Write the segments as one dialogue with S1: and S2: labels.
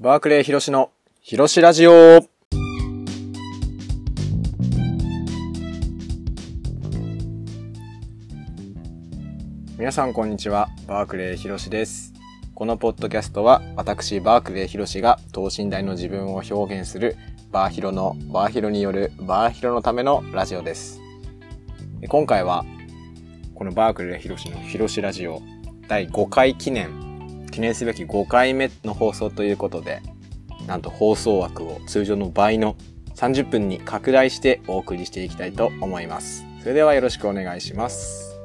S1: バークレー広しの広しラジオ皆さんこんにちは、バークレー広しです。このポッドキャストは私バークレー広しが等身大の自分を表現するバーヒロのバーヒロによるバーヒロのためのラジオです。今回はこのバークレー広しの広しラジオ第5回記念記念すべき5回目の放送ということでなんと放送枠を通常の倍の30分に拡大してお送りしていきたいと思います。それではよろしくお願いします。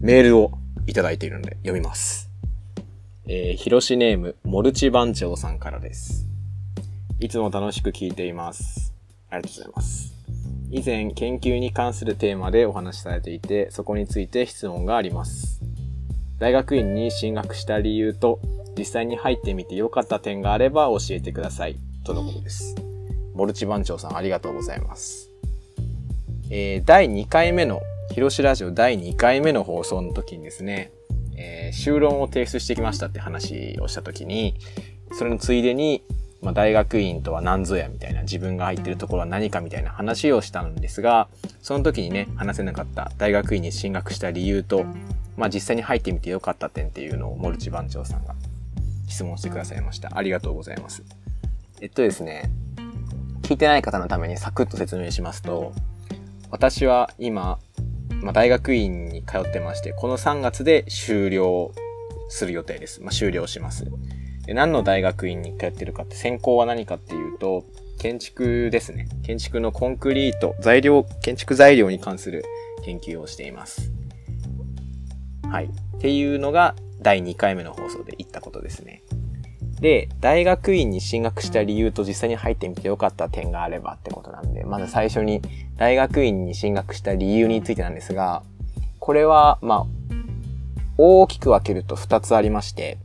S1: メールをいただいているので読みます。えー、広しネーム、モルチ番長さんからです。いつも楽しく聞いています。ありがとうございます。以前、研究に関するテーマでお話しされていて、そこについて質問があります。大学院に進学した理由と、実際に入ってみて良かった点があれば教えてください。とのことです。モルチ番長さんありがとうございます。えー、第2回目の、広しラジオ第2回目の放送の時にですね、えー、修論を提出してきましたって話をした時に、それのついでに、まあ、大学院とは何ぞやみたいな自分が入ってるところは何かみたいな話をしたんですが、その時にね、話せなかった大学院に進学した理由と、まあ、実際に入ってみてよかった点っていうのをモルチ番長さんが質問してくださいました。ありがとうございます。えっとですね、聞いてない方のためにサクッと説明しますと、私は今、まあ、大学院に通ってまして、この3月で終了する予定です。まあ、終了します。で何の大学院に通ってるかって、専攻は何かっていうと、建築ですね。建築のコンクリート、材料、建築材料に関する研究をしています。はい。っていうのが第2回目の放送で言ったことですね。で、大学院に進学した理由と実際に入ってみてよかった点があればってことなんで、まず最初に大学院に進学した理由についてなんですが、これは、まあ、大きく分けると2つありまして、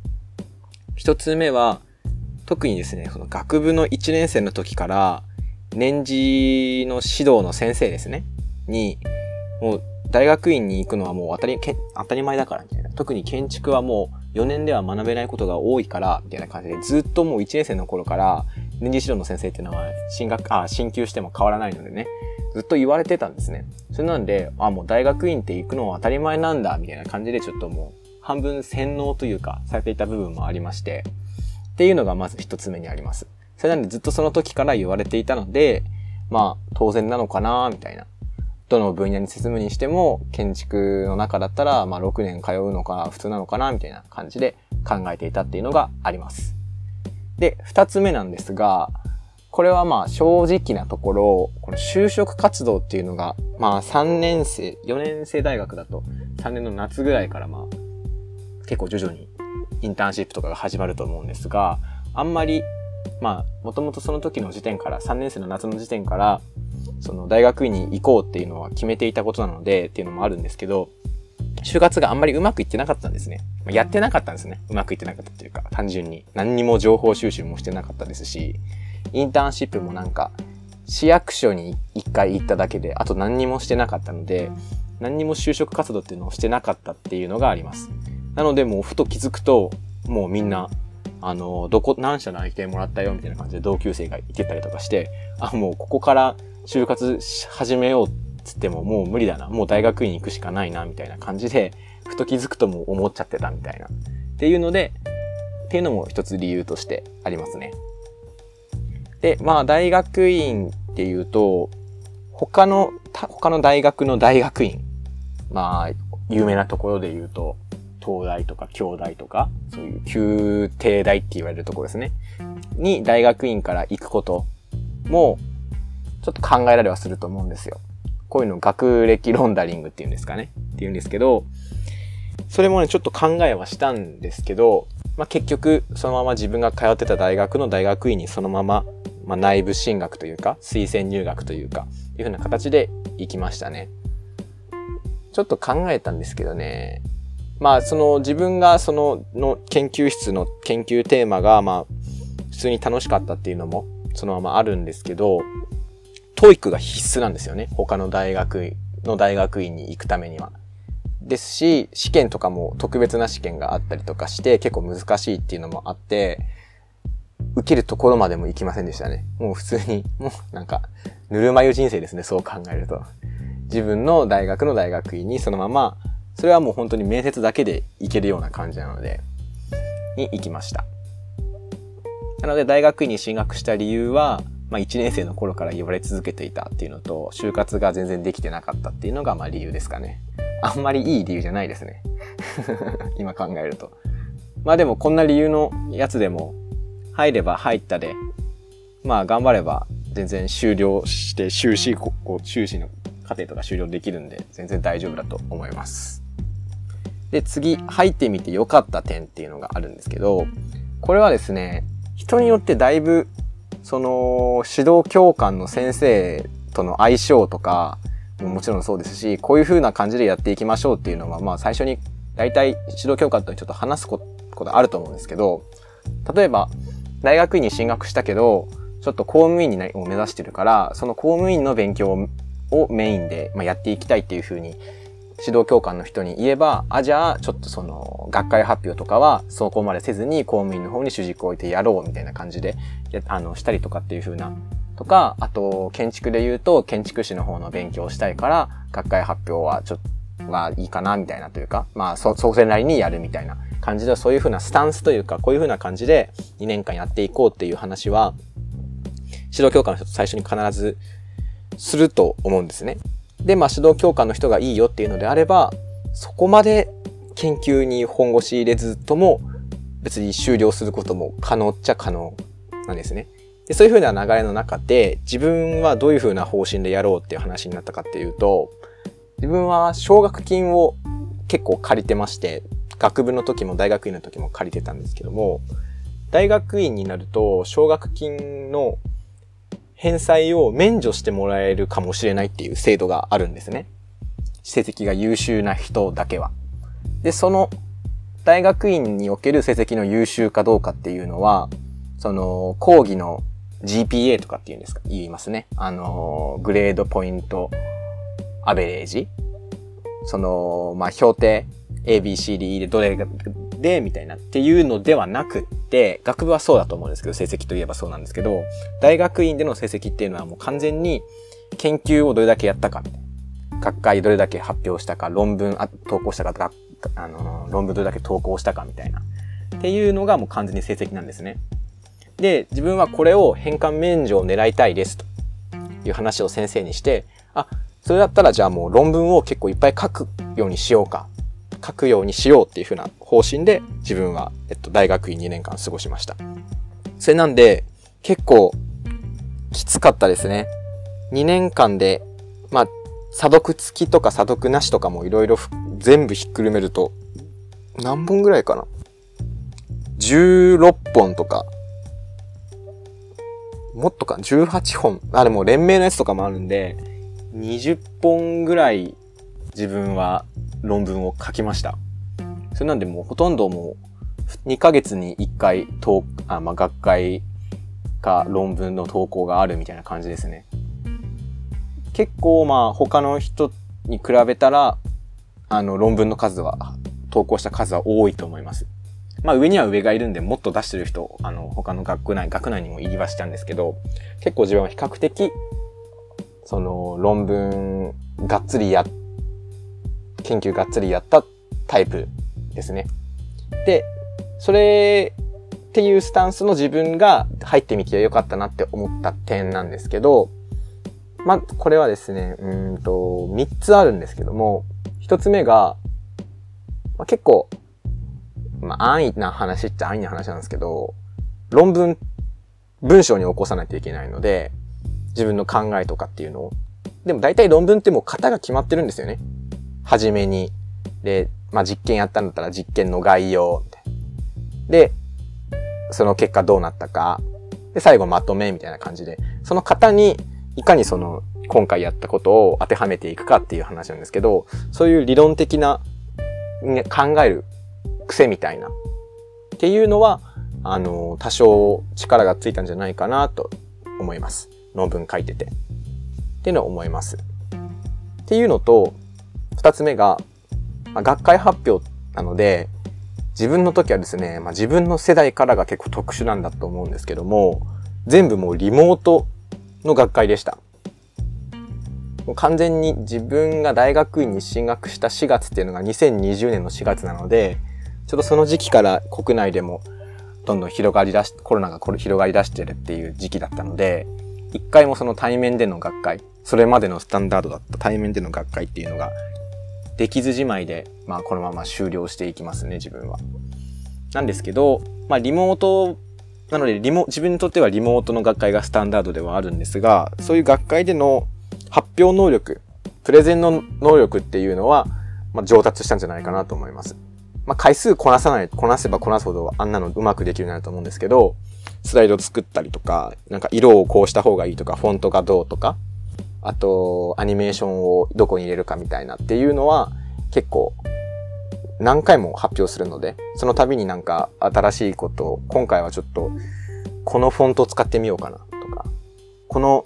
S1: 1つ目は、特にですね、その学部の1年生の時から、年次の指導の先生ですね、に、もう大学院に行くのはもう当たり、け当たり前だからみたいな。特に建築はもう4年では学べないことが多いから、みたいな感じで、ずっともう1年生の頃から、年次指導の先生っていうのは、進学、あ、進級しても変わらないのでね、ずっと言われてたんですね。それなんで、あ、もう大学院って行くのは当たり前なんだ、みたいな感じでちょっともう、半分洗脳というか、されていた部分もありまして、っていうのがまず一つ目にあります。それなんでずっとその時から言われていたので、まあ、当然なのかな、みたいな。どの分野に進むにしても、建築の中だったら、まあ、6年通うのか普通なのかな、みたいな感じで考えていたっていうのがあります。で、二つ目なんですが、これはまあ正直なところ、この就職活動っていうのが、まあ3年生、4年生大学だと3年の夏ぐらいからまあ結構徐々にインターンシップとかが始まると思うんですが、あんまり、まあもともとその時の時点から、3年生の夏の時点から、その大学院に行こうっていうのは決めていたことなのでっていうのもあるんですけど、就活があんまりうまくいってなかったんですね。やってなかったんですね。うまくいってなかったっていうか、単純に。何にも情報収集もしてなかったですし、インターンシップもなんか、市役所に一回行っただけで、あと何にもしてなかったので、何にも就職活動っていうのをしてなかったっていうのがあります。なので、もうふと気づくと、もうみんな、あの、どこ、何社内定もらったよみたいな感じで同級生がいてたりとかして、あ、もうここから就活始めようっつってももう無理だな。もう大学院行くしかないな、みたいな感じで、ふと気づくともう思っちゃってたみたいな。っていうので、っていうのも一つ理由としてありますね。で、まあ大学院っていうと、他の、他の大学の大学院、まあ、有名なところで言うと、東大とか京大とか、そういう旧帝大って言われるところですね。に大学院から行くことも、ちょっと考えられはすると思うんですよ。こういうの学歴ロンダリングっていうんですかね。っていうんですけど、それもね、ちょっと考えはしたんですけど、まあ、結局、そのまま自分が通ってた大学の大学院にそのまま、まあ、内部進学というか、推薦入学というか、いうふうな形で行きましたね。ちょっと考えたんですけどね、まあ、その自分がそのの研究室の研究テーマが、まあ、普通に楽しかったっていうのも、そのままあるんですけど、 TOEIC が必須なんですよね。他の大学の大学院に行くためには。ですし、試験とかも特別な試験があったりとかして結構難しいっていうのもあって、受けるところまでも行きませんでしたね。もう普通に、もうなんか、ぬるま湯人生ですね、そう考えると。自分の大学の大学院にそのまま、それはもう本当に面接だけで行けるような感じなので、に行きました。なので大学院に進学した理由は、まあ1年生の頃から言われ続けていたっていうのと、就活が全然できてなかったっていうのがまあ理由ですかね。あんまりいい理由じゃないですね。今考えると。まあでもこんな理由のやつでも、入れば入ったで、まあ頑張れば全然終了して修士、こう修士の過程とか終了できるんで、全然大丈夫だと思います。で、次、入ってみて良かった点っていうのがあるんですけど、これはですね、人によってだいぶ、その、指導教官の先生との相性とか、もちろんそうですし、こういう風な感じでやっていきましょうっていうのは、まあ最初に大体指導教官とちょっと話すことあると思うんですけど、例えば、大学院に進学したけど、ちょっと公務員にを目指してるから、その公務員の勉強をメインで、まあ、やっていきたいっていう風に、指導教官の人に言えば、あ、じゃあ、ちょっとその、学会発表とかは、そこまでせずに公務員の方に主軸を置いてやろうみたいな感じで、あの、したりとかっていう風な、とか、あと、建築で言うと、建築士の方の勉強をしたいから、学会発表はちょっと、はいいかな、みたいなというか、まあ、そ、それなりにやるみたいな感じで、そういう風なスタンスというか、こういう風な感じで2年間やっていこうっていう話は、指導教官の人と最初に必ずすると思うんですね。で、まあ指導教官の人がいいよっていうのであれば、そこまで研究に本腰入れずとも別に終了することも可能っちゃ可能なんですね。でそういう風な流れの中で自分はどういう風な方針でやろうっていう話になったかっていうと、自分は奨学金を結構借りてまして、学部の時も大学院の時も借りてたんですけども、大学院になると奨学金の返済を免除してもらえるかもしれないっていう制度があるんですね。成績が優秀な人だけは。で、その大学院における成績の優秀かどうかっていうのは、その講義の GPA とかっていうんですか？言いますね。あの、グレードポイントアベレージその、まあ、評定 A, B, C, D でどれで、みたいなっていうのではなくって、学部はそうだと思うんですけど、成績といえばそうなんですけど、大学院での成績っていうのはもう完全に研究をどれだけやったか、学会どれだけ発表したか、論文あ投稿したか、あの、論文どれだけ投稿したかみたいな。っていうのがもう完全に成績なんですね。で、自分はこれを返還免除を狙いたいですという話を先生にして、あ、それだったらじゃあもう論文を結構いっぱい書くようにしようか書くようにしようっていう風な方針で自分は、えっと、大学院2年間過ごしました。それなんで、結構、きつかったですね。2年間で、まあ、査読付きとか査読なしとかもいろいろ全部ひっくるめると、何本ぐらいかな ?16 本とか、もっとか、18本。あ、でも連名のやつとかもあるんで、20本ぐらい自分は論文を書きました。それなんでもうほとんどもう2ヶ月に1回投あ、まあ、学会か論文の投稿があるみたいな感じですね。結構まあ他の人に比べたらあの論文の数は投稿した数は多いと思います。まあ上には上がいるんでもっと出してる人、あの他の学内、学内にも入りはしたんですけど、結構自分は比較的その論文がっつりやって研究がっつりやったタイプですね。で、それっていうスタンスの自分が入ってみてよかったなって思った点なんですけど、まあ、これはですね、うんと、三つあるんですけども、一つ目が、ま、結構、まあ、安易な話っちゃ安易な話なんですけど、論文、文章に起こさないといけないので、自分の考えとかっていうのを。でも大体論文ってもう型が決まってるんですよね。はじめに。で、まあ、実験やったんだったら実験の概要。で、その結果どうなったか。で、最後まとめみたいな感じで、その型にいかにその今回やったことを当てはめていくかっていう話なんですけど、そういう理論的な、ね、考える癖みたいなっていうのは、あの、多少力がついたんじゃないかなと思います。論文書いてて。っていうのは思います。っていうのと、二つ目が、まあ、学会発表なので、自分の時はですね、まあ、自分の世代からが結構特殊なんだと思うんですけども、全部もうリモートの学会でした。もう完全に自分が大学院に進学した4月っていうのが2020年の4月なので、ちょっとその時期から国内でもどんどん広がり出し、コロナが広がり出してるっていう時期だったので、一回もその対面での学会、それまでのスタンダードだった対面での学会っていうのが、できずじまいで、まあこのまま終了していきますね、自分は。なんですけど、まあリモート、なのでリモ、自分にとってはリモートの学会がスタンダードではあるんですが、そういう学会での発表能力、プレゼンの能力っていうのは、まあ、上達したんじゃないかなと思います。まあ、回数こなさない、こなせばこなすほどあんなのうまくできるようになると思うんですけど、スライド作ったりとか、なんか色をこうした方がいいとか、フォントがどうとか、あと、アニメーションをどこに入れるかみたいなっていうのは、結構、何回も発表するので、その度になんか新しいことを、今回はちょっと、このフォントを使ってみようかなとか、この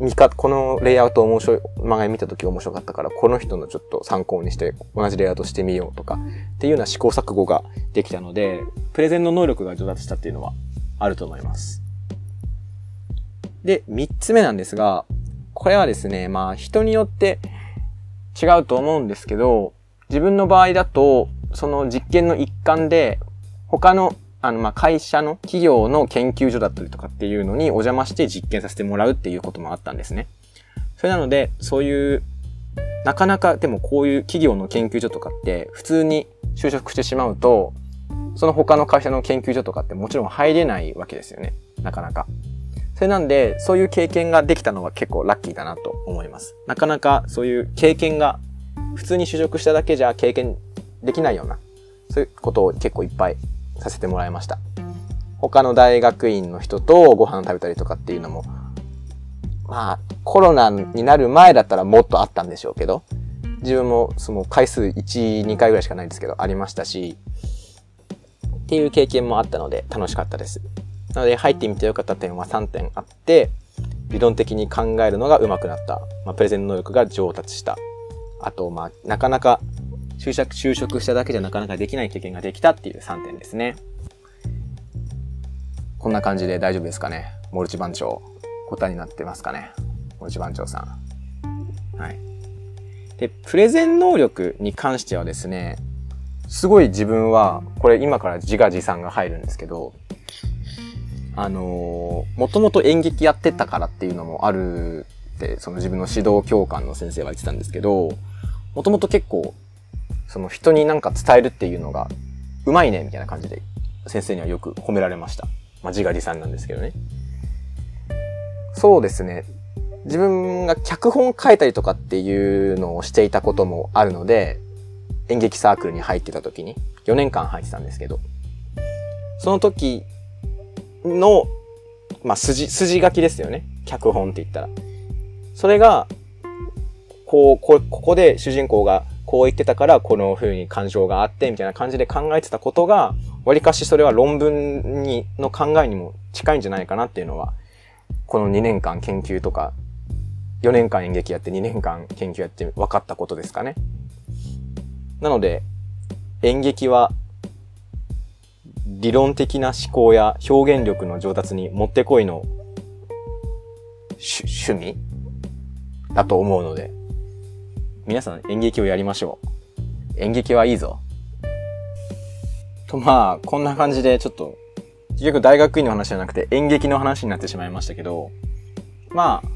S1: 見か、このレイアウト面白い、漫画見た時面白かったから、この人のちょっと参考にして同じレイアウトしてみようとか、っていうような試行錯誤ができたので、プレゼンの能力が上達したっていうのはあると思います。で、三つ目なんですが、これはですね、まあ人によって違うと思うんですけど、自分の場合だと、その実験の一環で、他のあの、ま、会社の企業の研究所だったりとかっていうのにお邪魔して実験させてもらうっていうこともあったんですね。それなので、そういう、なかなかでもこういう企業の研究所とかって普通に就職してしまうと、その他の会社の研究所とかってもちろん入れないわけですよね。なかなか。それなんで、そういう経験ができたのは結構ラッキーだなと思います。なかなかそういう経験が普通に就職しただけじゃ経験できないような、そういうことを結構いっぱいさせてもらいました。他の大学院の人とご飯食べたりとかっていうのも、まあ、コロナになる前だったらもっとあったんでしょうけど、自分もその回数1、2回ぐらいしかないですけど、ありましたし、っていう経験もあったので楽しかったです。なので入ってみてよかった点は3点あって、理論的に考えるのが上手くなった。まあ、プレゼン能力が上達した。あと、まあ、なかなか就職、就職しただけじゃなかなかできない経験ができたっていう3点ですね。こんな感じで大丈夫ですかねモルチ番長。答えになってますかねモルチ番長さん。はい。で、プレゼン能力に関してはですね、すごい自分は、これ今から自画自賛が入るんですけど、あのー、もともと演劇やってたからっていうのもあるって、その自分の指導教官の先生は言ってたんですけど、もともと結構その人になんか伝えるっていうのが、うまいね、みたいな感じで、先生にはよく褒められました。まあ、自画自賛なんですけどね。そうですね。自分が脚本書いたりとかっていうのをしていたこともあるので、演劇サークルに入ってた時に、4年間入ってたんですけど、その時の、まあ、筋、筋書きですよね。脚本って言ったら。それが、こう、こ、ここで主人公がこう言ってたからこの風に感情があってみたいな感じで考えてたことが、わりかしそれは論文に、の考えにも近いんじゃないかなっていうのは、この2年間研究とか、4年間演劇やって2年間研究やって分かったことですかね。なので、演劇は理論的な思考や表現力の上達にもってこいの趣味？だと思うので、皆さん演劇をやりましょう。演劇はいいぞ。と、まあ、こんな感じでちょっと、結局大学院の話じゃなくて演劇の話になってしまいましたけど、まあ、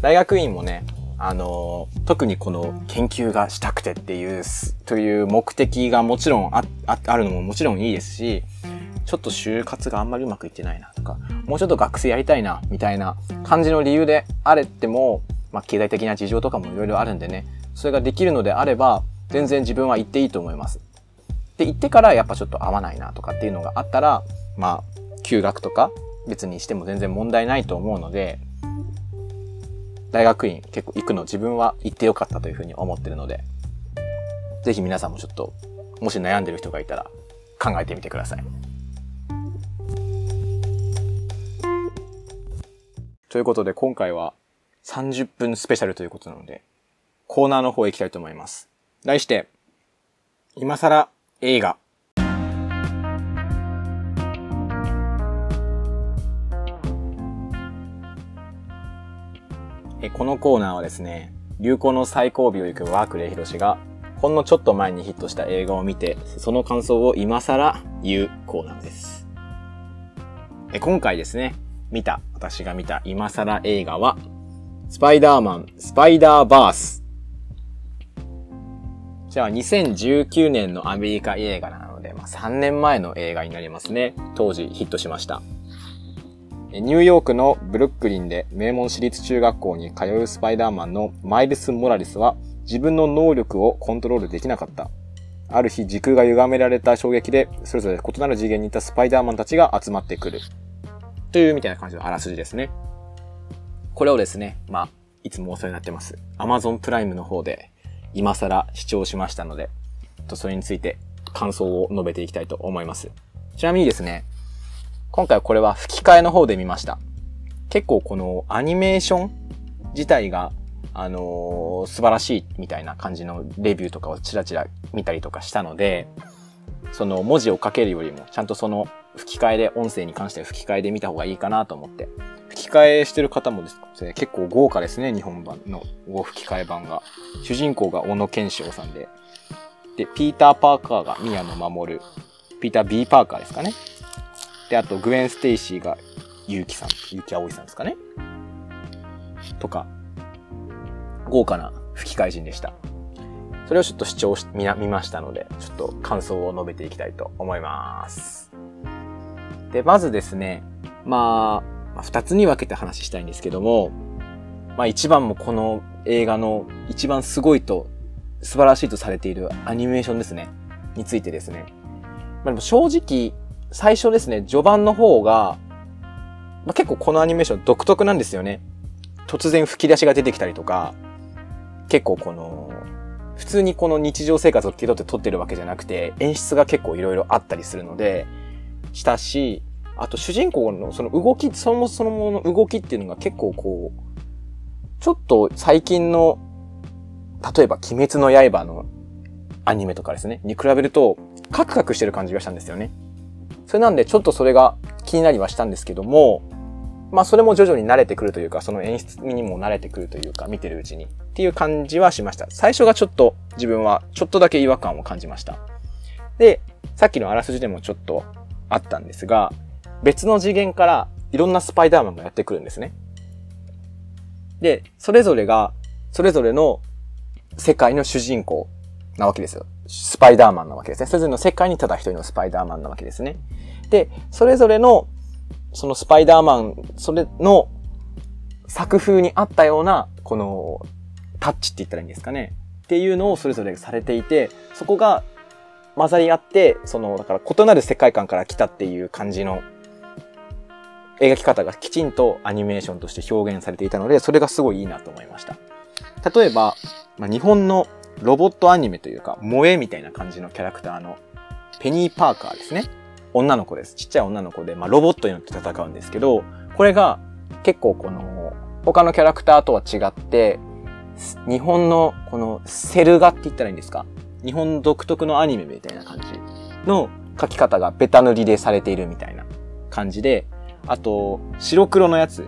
S1: 大学院もね、あの、特にこの研究がしたくてっていう、という目的がもちろんあああるのももちろんいいですし、ちょっと就活があんまりうまくいってないなとか、もうちょっと学生やりたいな、みたいな感じの理由であれっても、まあ、経済的な事情とかもいろいろあるんでね、それができるのであれば、全然自分は行っていいと思います。で、行ってからやっぱちょっと合わないなとかっていうのがあったら、まあ、休学とか別にしても全然問題ないと思うので、大学院結構行くの自分は行ってよかったというふうに思ってるので、ぜひ皆さんもちょっと、もし悩んでる人がいたら考えてみてください。ということで今回は30分スペシャルということなので、コーナーの方へ行きたいと思います。題して、今更映画。このコーナーはですね、流行の最後尾を行くワークレイヒロシが、ほんのちょっと前にヒットした映画を見て、その感想を今更言うコーナーです。今回ですね、見た、私が見た今更映画は、スパイダーマン、スパイダーバース。じゃあ2019年のアメリカ映画なので、まあ、3年前の映画になりますね。当時ヒットしました。ニューヨークのブルックリンで名門私立中学校に通うスパイダーマンのマイルス・モラリスは自分の能力をコントロールできなかった。ある日時空が歪められた衝撃で、それぞれ異なる次元にいたスパイダーマンたちが集まってくる。というみたいな感じのあらすじですね。これをですね、まあ、いつもお世話になってます。Amazon プライムの方で今更視聴しましたので、それについて感想を述べていきたいと思います。ちなみにですね、今回はこれは吹き替えの方で見ました。結構このアニメーション自体が、あのー、素晴らしいみたいな感じのレビューとかをチラチラ見たりとかしたので、その文字を書けるよりも、ちゃんとその吹き替えで、音声に関して吹き替えで見た方がいいかなと思って。吹き替えしてる方もですね、結構豪華ですね、日本版の吹き替え版が。主人公が小野賢章さんで。で、ピーター・パーカーが宮野真守。ピーター・ B・ パーカーですかね。で、あと、グウェン・ステイシーが、ゆうきさん、ゆうきあおいさんですかね。とか、豪華な吹き替え陣でした。それをちょっと視聴し、見見ましたので、ちょっと感想を述べていきたいと思います。で、まずですね、まあ、二つに分けて話したいんですけども、まあ一番もこの映画の一番すごいと、素晴らしいとされているアニメーションですね。についてですね。まあでも正直、最初ですね、序盤の方が、まあ、結構このアニメーション独特なんですよね。突然吹き出しが出てきたりとか、結構この、普通にこの日常生活を気取って撮ってるわけじゃなくて、演出が結構いろいろあったりするので、したし、あと主人公のその動き、そのそもの動きっていうのが結構こう、ちょっと最近の、例えば鬼滅の刃のアニメとかですね、に比べると、カクカクしてる感じがしたんですよね。それなんでちょっとそれが気になりはしたんですけども、まあそれも徐々に慣れてくるというか、その演出にも慣れてくるというか、見てるうちにっていう感じはしました。最初がちょっと自分はちょっとだけ違和感を感じました。で、さっきのあらすじでもちょっとあったんですが、別の次元からいろんなスパイダーマンがやってくるんですね。で、それぞれが、それぞれの世界の主人公なわけですよ。スパイダーマンなわけですね。それぞれの世界にただ一人のスパイダーマンなわけですね。で、それぞれの、そのスパイダーマン、それの作風に合ったような、この、タッチって言ったらいいんですかね。っていうのをそれぞれされていて、そこが混ざり合って、その、だから異なる世界観から来たっていう感じの描き方がきちんとアニメーションとして表現されていたので、それがすごいいいなと思いました。例えば、まあ、日本のロボットアニメというか、萌えみたいな感じのキャラクターのペニー・パーカーですね。女の子です。ちっちゃい女の子で、まあ、ロボットによって戦うんですけど、これが結構この、他のキャラクターとは違って、日本のこのセル画って言ったらいいんですか？日本独特のアニメみたいな感じの描き方がベタ塗りでされているみたいな感じで、あと、白黒のやつ、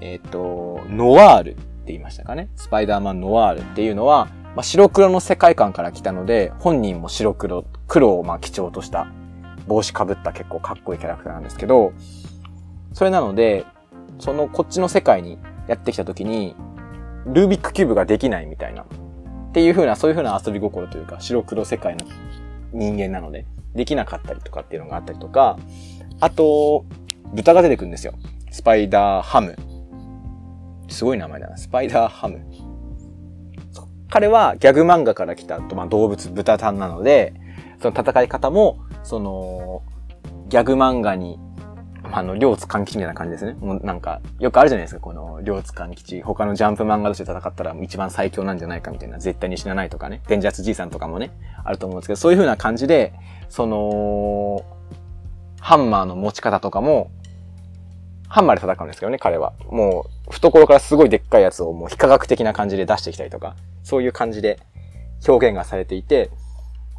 S1: えっ、ー、と、ノワールって言いましたかねスパイダーマンノワールっていうのは、まあ、白黒の世界観から来たので、本人も白黒、黒をまあ基調とした帽子かぶった結構かっこいいキャラクターなんですけど、それなので、そのこっちの世界にやってきた時に、ルービックキューブができないみたいな。っていう風な、そういう風な遊び心というか、白黒世界の人間なので、できなかったりとかっていうのがあったりとか、あと、豚が出てくるんですよ。スパイダーハム。すごい名前だな。スパイダーハム。彼はギャグ漫画から来た、まあ、動物、豚タンなので、その戦い方も、その、ギャグ漫画に、あの、両津勘吉みたいな感じですね。もうなんか、よくあるじゃないですか、この、両津勘吉。他のジャンプ漫画として戦ったら一番最強なんじゃないかみたいな、絶対に死なないとかね。デンジャースじいさんとかもね、あると思うんですけど、そういう風な感じで、その、ハンマーの持ち方とかも、ハンマーで戦うんですけどね、彼は。もう、懐からすごいでっかいやつをもう非科学的な感じで出してきたりとか、そういう感じで表現がされていて、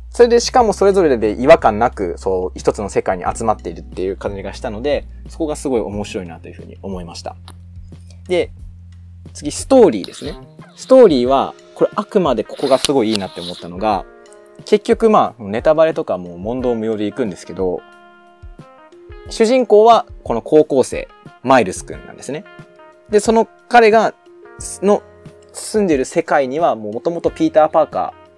S1: それでしかもそれぞれで違和感なく、そう、一つの世界に集まっているっていう感じがしたので、そこがすごい面白いなというふうに思いました。で、次、ストーリーですね。ストーリーは、これあくまでここがすごいいいなって思ったのが、結局まあ、ネタバレとかも問答無用で行くんですけど、主人公はこの高校生、マイルスくんなんですね。で、その彼が、の住んでる世界にはもともとピーター・パーカー、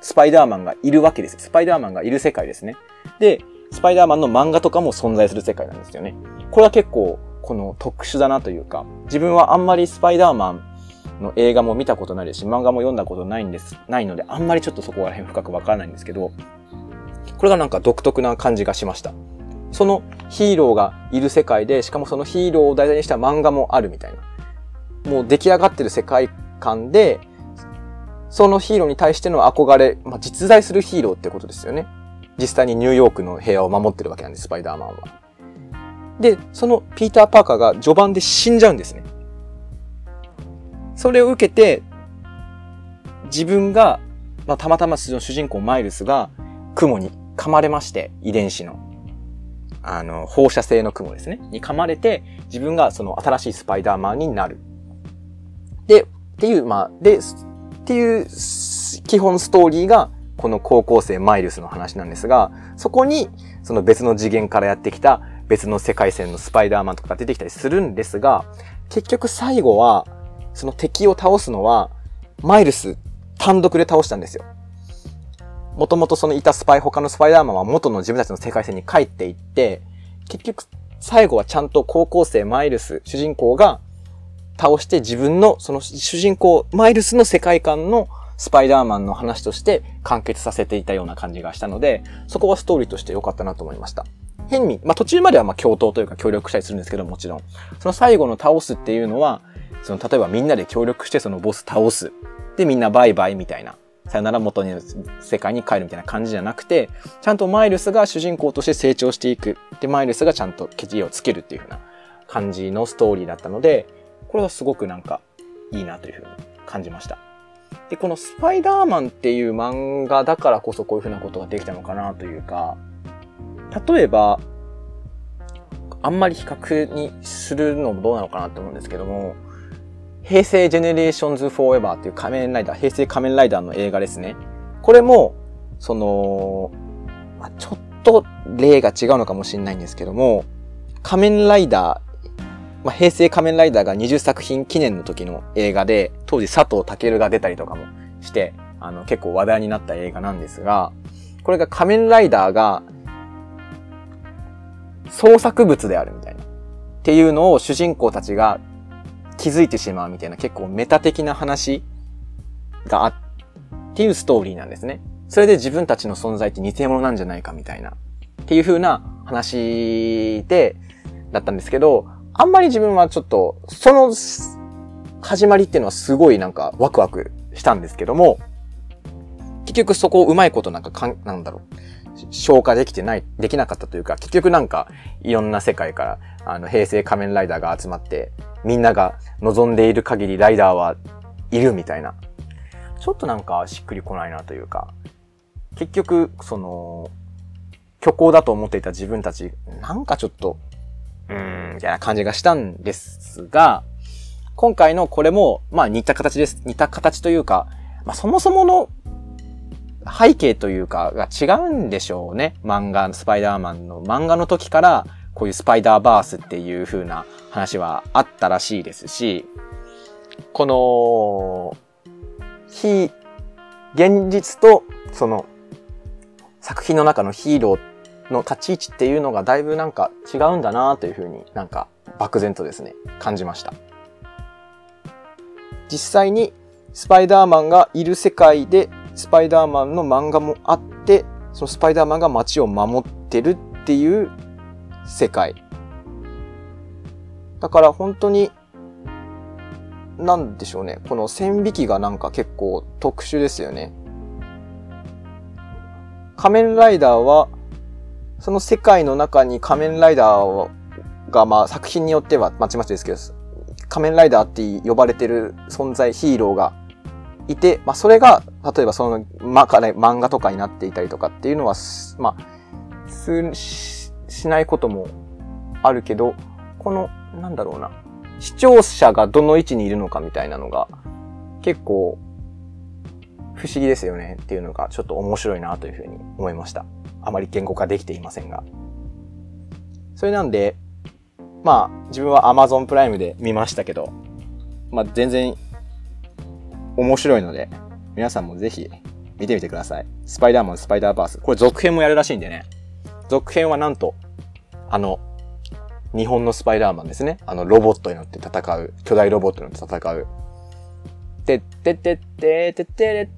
S1: スパイダーマンがいるわけです。スパイダーマンがいる世界ですね。で、スパイダーマンの漫画とかも存在する世界なんですよね。これは結構、この特殊だなというか、自分はあんまりスパイダーマンの映画も見たことないですし、漫画も読んだことないんです、ないので、あんまりちょっとそこら辺深くわからないんですけど、これがなんか独特な感じがしました。そのヒーローがいる世界で、しかもそのヒーローを題材にした漫画もあるみたいな。もう出来上がってる世界観で、そのヒーローに対しての憧れ、まあ、実在するヒーローってことですよね。実際にニューヨークの部屋を守ってるわけなんです、スパイダーマンは。で、そのピーター・パーカーが序盤で死んじゃうんですね。それを受けて、自分が、まあ、たまたま主人公マイルスが雲に噛まれまして、遺伝子の。あの、放射性の雲ですね。に噛まれて、自分がその新しいスパイダーマンになる。で、っていう、まあ、で、っていう基本ストーリーが、この高校生マイルスの話なんですが、そこに、その別の次元からやってきた別の世界線のスパイダーマンとかが出てきたりするんですが、結局最後は、その敵を倒すのは、マイルス単独で倒したんですよ。もともとそのいたスパイ、他のスパイダーマンは元の自分たちの世界線に帰っていって、結局最後はちゃんと高校生マイルス、主人公が倒して自分のその主人公、マイルスの世界観のスパイダーマンの話として完結させていたような感じがしたので、そこはストーリーとして良かったなと思いました。変に、まあ途中まではまあ共闘というか協力したりするんですけどもちろん。その最後の倒すっていうのは、その例えばみんなで協力してそのボス倒す。でみんなバイバイみたいな。さよなら元に世界に帰るみたいな感じじゃなくて、ちゃんとマイルスが主人公として成長していく。で、マイルスがちゃんとケチをつけるっていう風な感じのストーリーだったので、これはすごくなんかいいなという風に感じました。で、このスパイダーマンっていう漫画だからこそこういう風なことができたのかなというか、例えば、あんまり比較にするのもどうなのかなと思うんですけども、平成ジェネレーションズフォーエバーっていう仮面ライダー、平成仮面ライダーの映画ですね。これも、その、まあ、ちょっと例が違うのかもしれないんですけども、仮面ライダー、まあ、平成仮面ライダーが20作品記念の時の映画で、当時佐藤健が出たりとかもして、あの、結構話題になった映画なんですが、これが仮面ライダーが創作物であるみたいな。っていうのを主人公たちが気づいてしまうみたいな結構メタ的な話があっていうストーリーなんですね。それで自分たちの存在って偽物なんじゃないかみたいな。っていう風な話で、だったんですけど、あんまり自分はちょっと、その始まりっていうのはすごいなんかワクワクしたんですけども、結局そこをうまいことなんかかん、なんだろう。消化できてない、できなかったというか、結局なんか、いろんな世界から、あの、平成仮面ライダーが集まって、みんなが望んでいる限りライダーはいるみたいな。ちょっとなんかしっくりこないなというか、結局、その、虚構だと思っていた自分たち、なんかちょっと、うーん、みたいな感じがしたんですが、今回のこれも、まあ似た形です。似た形というか、まあそもそもの背景というかが違うんでしょうね。漫画、スパイダーマンの漫画の時から、こういうスパイダーバースっていう風な話はあったらしいですし、この、非、現実と、その、作品の中のヒーローの立ち位置っていうのがだいぶなんか違うんだなという風になんか漠然とですね、感じました。実際にスパイダーマンがいる世界でスパイダーマンの漫画もあって、そのスパイダーマンが街を守ってるっていう世界。だから本当に、なんでしょうね。この線引きがなんか結構特殊ですよね。仮面ライダーは、その世界の中に仮面ライダー
S2: が、まあ、作品によってはまちまちですけど、仮面ライダーって呼ばれてる存在、ヒーローがいて、まあ、それが、例えばその、まあ、漫画とかになっていたりとかっていうのは、まあ、す、しないこともあるけど、この、なんだろうな、視聴者がどの位置にいるのかみたいなのが、結構、不思議ですよねっていうのがちょっと面白いなというふうに思いました。あまり言語化できていませんが。それなんで、まあ、自分は Amazon プライムで見ましたけど、まあ、全然面白いので、皆さんもぜひ見てみてください。スパイダーマン、スパイダーバース。これ続編もやるらしいんでね。続編はなんと、あの、日本のスパイダーマンですね。あの、ロボットに乗って戦う、巨大ロボットに乗って戦う。てってってってってってれっ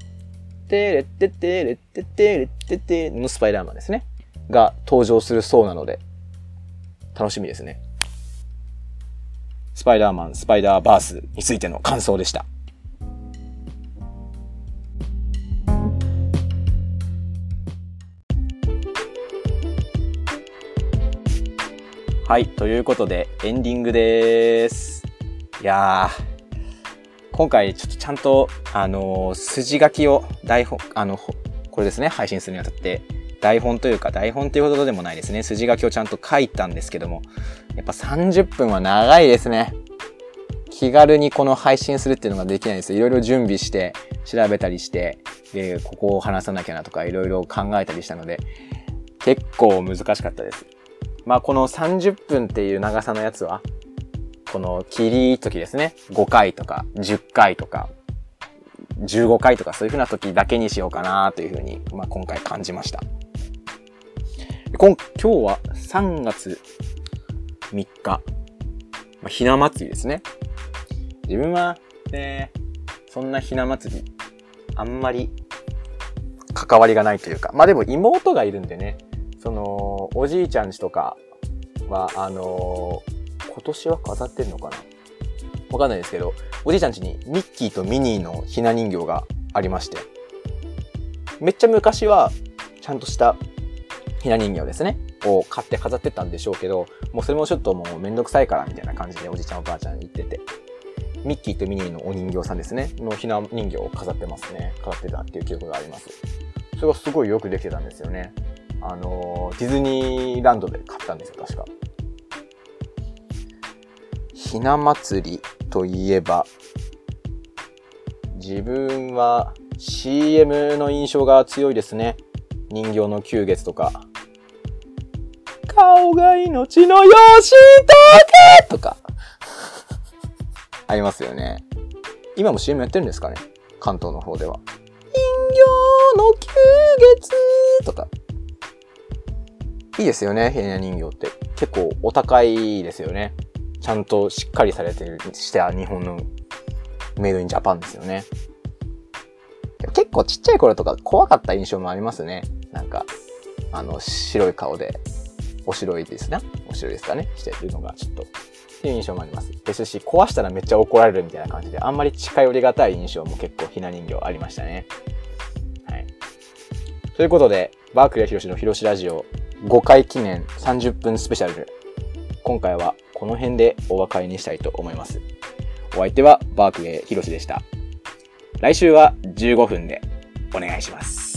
S2: てれってってれってってれってってのスパイダーマンですね。が登場するそうなので、楽しみですね。スパイダーマン、スパイダーバースについての感想でした。はい。ということで、エンディングです。いやー、今回ちょっとちゃんと、あのー、筋書きを台本、あの、これですね、配信するにあたって、台本というか、台本ということでもないですね、筋書きをちゃんと書いたんですけども、やっぱ30分は長いですね。気軽にこの配信するっていうのができないんですよ。いろいろ準備して、調べたりして、で、ここを話さなきゃなとか、いろいろ考えたりしたので、結構難しかったです。まあこの30分っていう長さのやつは、この切り時ですね。5回とか10回とか15回とかそういう風な時だけにしようかなという風に、まあ、今回感じました。今今日は3月3日、まあ、ひな祭りですね。自分はね、そんなひな祭り、あんまり関わりがないというか、まあでも妹がいるんでね、その、おじいちゃんちとかは、あのー、今年は飾ってんのかな？わかんないですけど、おじいちゃんちにミッキーとミニーのひな人形がありまして、めっちゃ昔は、ちゃんとしたひな人形ですね、を買って飾ってたんでしょうけど、もうそれもちょっともうめんどくさいからみたいな感じでおじいちゃんおばあちゃんに言ってて、ミッキーとミニーのお人形さんですね、のひな人形を飾ってますね。飾ってたっていう記憶があります。それがすごいよくできてたんですよね。あの、ディズニーランドで買ったんですよ、確か。ひな祭りといえば、自分は CM の印象が強いですね。人形の九月とか。顔が命のよしとけとか。ありますよね。今も CM やってるんですかね？関東の方では。人形の九月とか。いいですよね、ヘリナ人形って。結構お高いですよね。ちゃんとしっかりされてる、して日本のメイドインジャパンですよね。結構ちっちゃい頃とか怖かった印象もありますね。なんか、あの、白い顔で、お白いですね。お白いですかね。してるのがちょっと、っていう印象もあります。ですし、壊したらめっちゃ怒られるみたいな感じで、あんまり近寄りがたい印象も結構ひな人形ありましたね。はい。ということで、バークレーヒロシのヒロシラジオ5回記念30分スペシャル。今回はこの辺でお別れにしたいと思います。お相手はバークレーヒロシでした。来週は15分でお願いします。